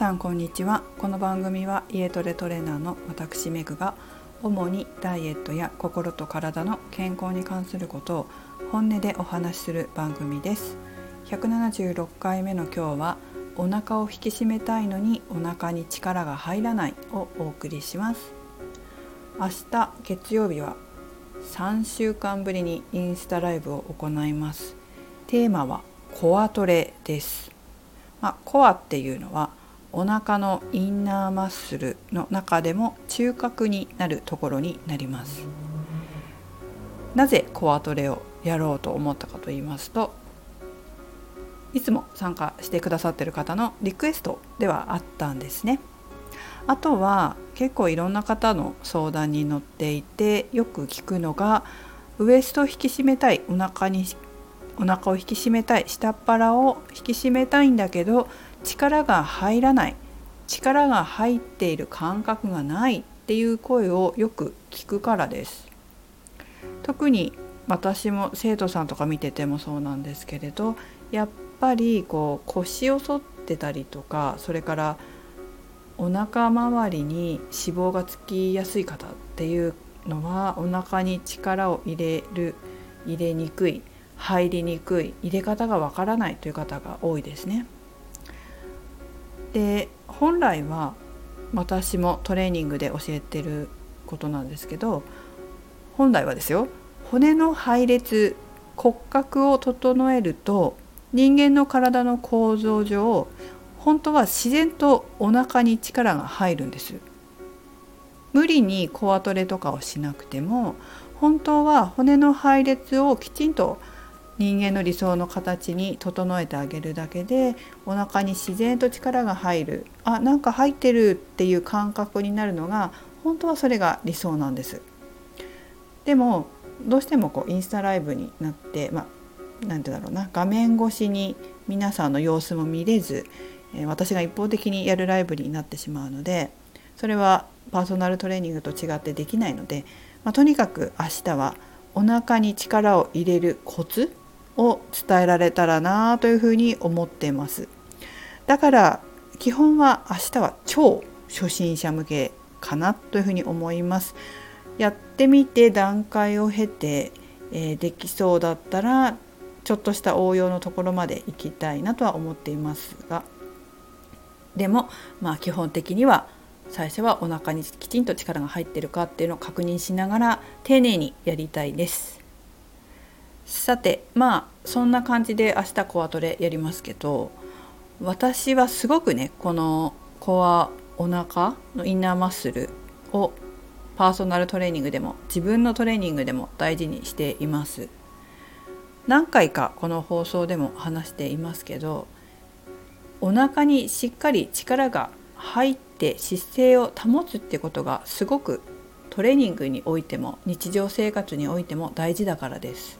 さんこんにちは。この番組は家トレトレーナーの私メグが主にダイエットや心と体の健康に関することを本音でお話しする番組です。176回目の今日はお腹を引き締めたいのにお腹に力が入らないをお送りします。明日月曜日は3週間ぶりにインスタライブを行います。テーマはコアトレです、まあ、コアっていうのはお腹のインナーマッスルの中でも中核になるところになります。なぜコアトレをやろうと思ったかと言いますといつも参加してくださってる方のリクエストではあったんですね。あとは結構いろんな方の相談に乗っていてよく聞くのがウエストを引き締めたいお腹にお腹を引き締めたい下っ腹を引き締めたいんだけど力が入らない。力が入っている感覚がないっていう声をよく聞くからです。特に私も生徒さんとか見ててもそうなんですけれどやっぱりこう腰を反ってたりとかそれからお腹周りに脂肪がつきやすい方っていうのはお腹に力を入れる入れにくい。入りにくい入れ方がわからないという方が多いですね。で本来は私もトレーニングで教えてることなんですけど本来はですよ骨の配列骨格を整えると人間の体の構造上本当は自然とお腹に力が入るんです無理にコアトレとかをしなくても本当は骨の配列をきちんと人間の理想の形に整えてあげるだけでお腹に自然と力が入る。あなんか入ってるっていう感覚になるのが本当はそれが理想なんです。でもどうしてもこうインスタライブになってまあ何て言うんだろうな画面越しに皆さんの様子も見れず私が一方的にやるライブになってしまうのでそれはパーソナルトレーニングと違ってできないので、まあ、とにかく明日はお腹に力を入れるコツを伝えられたらなというふうに思っています。だから基本は明日は超初心者向けかなというふうに思います。やってみて段階を経て、えー、できそうだったらちょっとした応用のところまで行きたいなとは思っていますが。でもまあ基本的には最初はお腹にきちんと力が入ってるかっていうのを確認しながら丁寧にやりたいです。さてまあそんな感じで明日コアトレやりますけど私はすごくねこのコアお腹のインナーマッスルをパーソナルトレーニングでも自分のトレーニングでも大事にしています。何回かこの放送でも話していますけどお腹にしっかり力が入って姿勢を保つってことがすごくトレーニングにおいても日常生活においても大事だからです。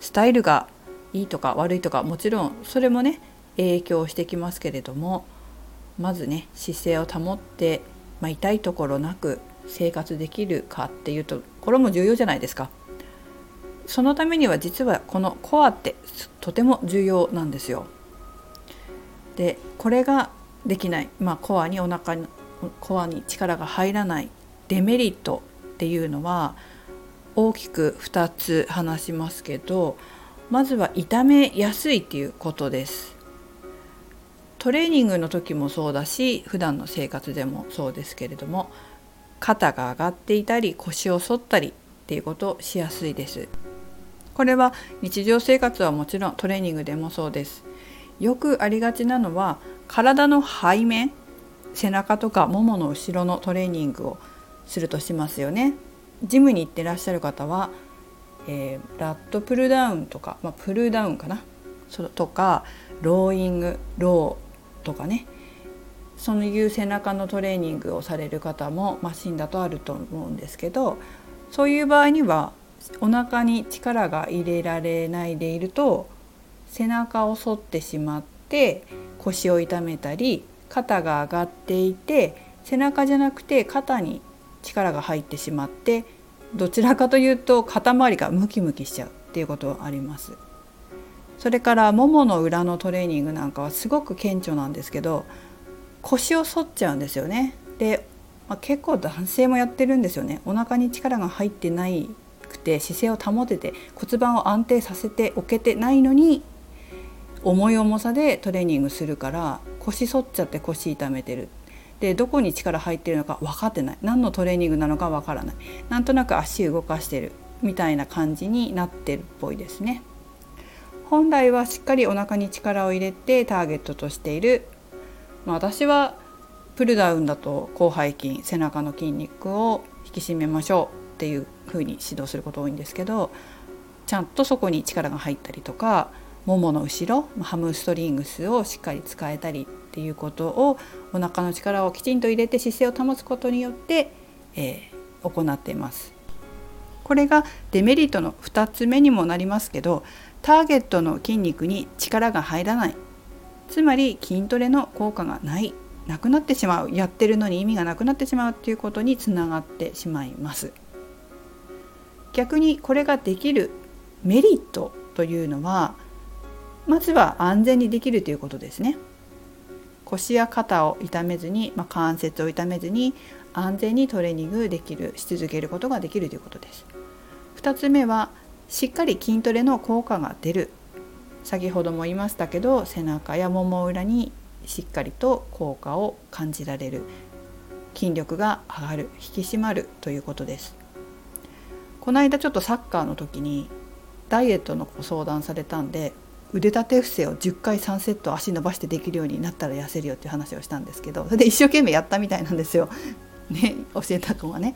スタイルがいいとか悪いとかもちろんそれもね影響してきますけれどもまずね姿勢を保って、まあ、痛いところなく生活できるかっていうところも重要じゃないですか。そのためには実はこのコアってとても重要なんですよ。でこれができない、まあ、コアにお腹にコアに力が入らないデメリットっていうのは大きく2つ話しますけどまずは痛めやすいっていうことです。トレーニングの時もそうだし普段の生活でもそうですけれども肩が上がっていたり腰を反ったりっていうことをしやすいです。これは日常生活はもちろんトレーニングでもそうです。よくありがちなのは体の背面背中とかももの後ろのトレーニングをするとしますよね。ジムに行ってらっしゃる方は、えー、ラットプルダウンとか、まあ、プルダウンかな？そとかローイングローとかね。そういう背中のトレーニングをされる方もマシンだとあると思うんですけどそういう場合にはお腹に力が入れられないでいると背中を反ってしまって腰を痛めたり肩が上がっていて背中じゃなくて肩に力が入ってしまってどちらかというと肩周りがムキムキしちゃうっていうことはあります。それからももの裏のトレーニングなんかはすごく顕著なんですけど腰を反っちゃうんですよね。で、まあ、結構男性もやってるんですよね。お腹に力が入ってないくて姿勢を保てて骨盤を安定させておけてないのに重い重さでトレーニングするから腰反っちゃって腰痛めてるでどこに力入ってるのか分かってない。何のトレーニングなのか分からない。なんとなく足動かしてるみたいな感じになってるっぽいですね。本来はしっかりお腹に力を入れてターゲットとしている、まあ、私はプルダウンだと広背筋背中の筋肉を引き締めましょう。っていう風に指導すること多いんですけどちゃんとそこに力が入ったりとかももの後ろハムストリングスをしっかり使えたりっていうことをお腹の力をきちんと入れて姿勢を保つことによって、えー、行っています。これがデメリットの2つ目にもなりますけどターゲットの筋肉に力が入らない。つまり筋トレの効果がない。なくなってしまう。やってるのに意味がなくなってしまうっていうことにつながってしまいます。逆にこれができるメリットというのはまずは安全にできるということですね。腰や肩を痛めずに、まあ、関節を痛めずに安全にトレーニングできるし続けることができるということです。2つ目はしっかり筋トレの効果が出る。先ほども言いましたけど背中やもも裏にしっかりと効果を感じられる。筋力が上がる。引き締まるということです。この間ちょっとサッカーの時にダイエットのご相談されたんで腕立て伏せを10回3セット足伸ばしてできるようになったら痩せるよっていう話をしたんですけどそれで一生懸命やったみたいなんですよ、ね、教えた子はね。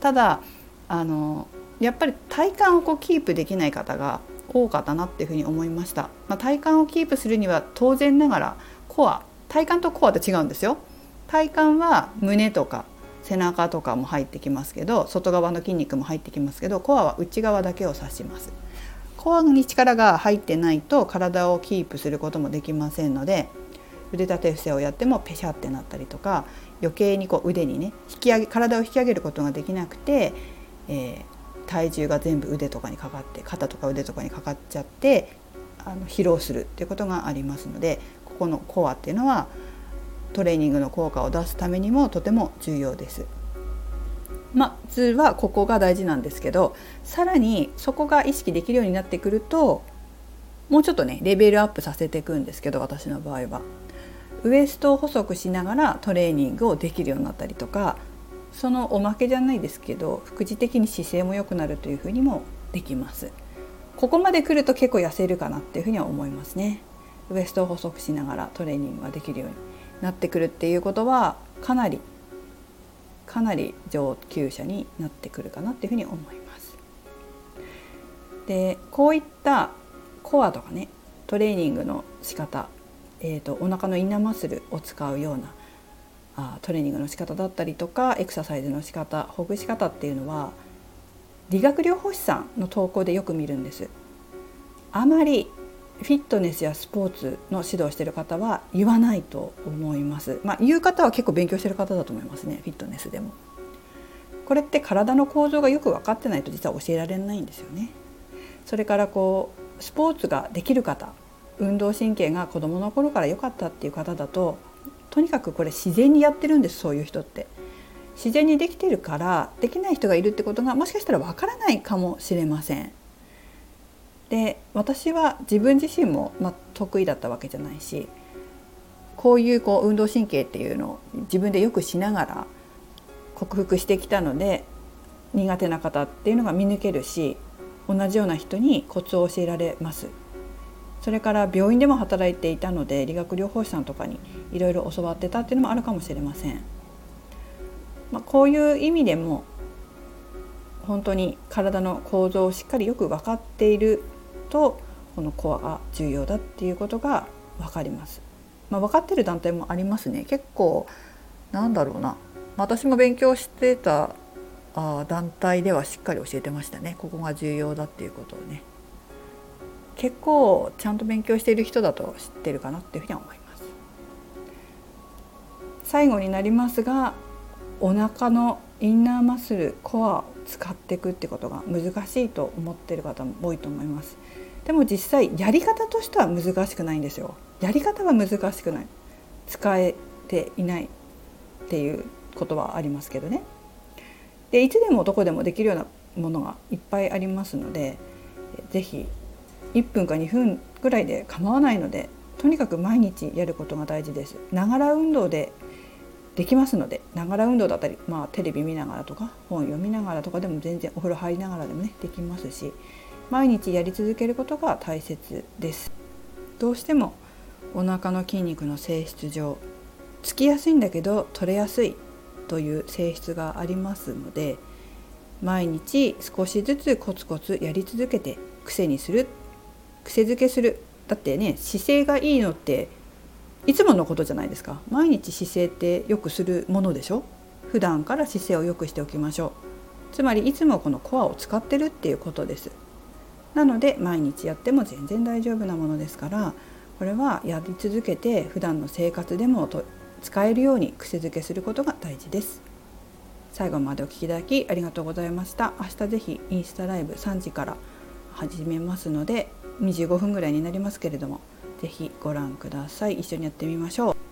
ただあのやっぱり体幹をこうキープできない方が多かったなっていうふうに思いました、まあ、体幹をキープするには当然ながらコア体幹とコアって違うんですよ。体幹は胸とか背中とかも入ってきますけど外側の筋肉も入ってきますけどコアは内側だけを指します。コアに力が入ってないと体をキープすることもできませんので腕立て伏せをやってもペシャってなったりとか余計にこう腕にね引き上げ体を引き上げることができなくて、えー、体重が全部腕とかにかかって肩とか腕とかにかかっちゃってあの疲労するっていうことがありますのでここのコアっていうのはトレーニングの効果を出すためにもとても重要です。まずはここが大事なんですけどさらにそこが意識できるようになってくるともうちょっとねレベルアップさせていくんですけど私の場合は。ウエストを細くしながらトレーニングをできるようになったりとかそのおまけじゃないですけど副次的に姿勢も良くなるというふうにもできます。ここまで来ると結構痩せるかなっていうふうには思いますね。ウエストを細くしながらトレーニングができるようになってくるっていうことはかなりかなり上級者になってくるかなっていうふうに思います。でこういったコアとかねトレーニングの仕方えーとお腹のインナーマッスルを使うようなあトレーニングの仕方だったりとかエクササイズの仕方ほぐし方っていうのは理学療法士さんの投稿でよく見るんです。あまりフィットネスやスポーツの指導してる方は言わないと思いますまあ、言う方は結構勉強してる方だと思いますねフィットネスでもこれって体の構造がよく分かってないと実は教えられないんですよねそれからこうスポーツができる方運動神経が子どもの頃から良かったっていう方だととにかくこれ自然にやってるんですそういう人って。自然にできてるからできない人がいるってことがもしかしたらわからないかもしれません。で私は自分自身も、まあ、得意だったわけじゃないしこういうこう運動神経っていうのを自分でよくしながら克服してきたので苦手な方っていうのが見抜けるし同じような人にコツを教えられます。それから病院でも働いていたので理学療法士さんとかにいろいろ教わってたっていうのもあるかもしれません。まあ、こういう意味でも本当に体の構造をしっかりよく分かっているとこのコアが重要だっていうことが分かります。まあ、分かってる団体もありますね結構なんだろうな私も勉強してたあ団体ではしっかり教えてましたねここが重要だっていうことをね。結構ちゃんと勉強している人だと知ってるかなっていうふうには思います。最後になりますがお腹のインナーマッスルコアを使っていくってことが難しいと思ってる方も多いと思います。でも実際やり方としては難しくないんですよ。やり方は難しくない。使えていないっていうことはありますけどね。でいつでもどこでもできるようなものがいっぱいありますので是非1分か2分ぐらいで構わないのでとにかく毎日やることが大事です。ながら運動でできますのでながら運動だったり、まあ、テレビ見ながらとか本読みながらとかでも全然お風呂入りながらでもねできますし毎日やり続けることが大切です。どうしてもお腹の筋肉の性質上つきやすいんだけど取れやすいという性質がありますので毎日少しずつコツコツやり続けて癖にする癖づけする。だってね姿勢がいいのっていつものことじゃないですか。毎日姿勢ってよくするものでしょ？普段から姿勢を良くしておきましょう。つまりいつもこのコアを使ってるっていうことです。なので毎日やっても全然大丈夫なものですからこれはやり続けて普段の生活でも使えるように癖づけすることが大事です。最後までお聴きいただきありがとうございました。明日ぜひインスタライブ3時から始めますので25分ぐらいになりますけれども是非ご覧ください。一緒にやってみましょう。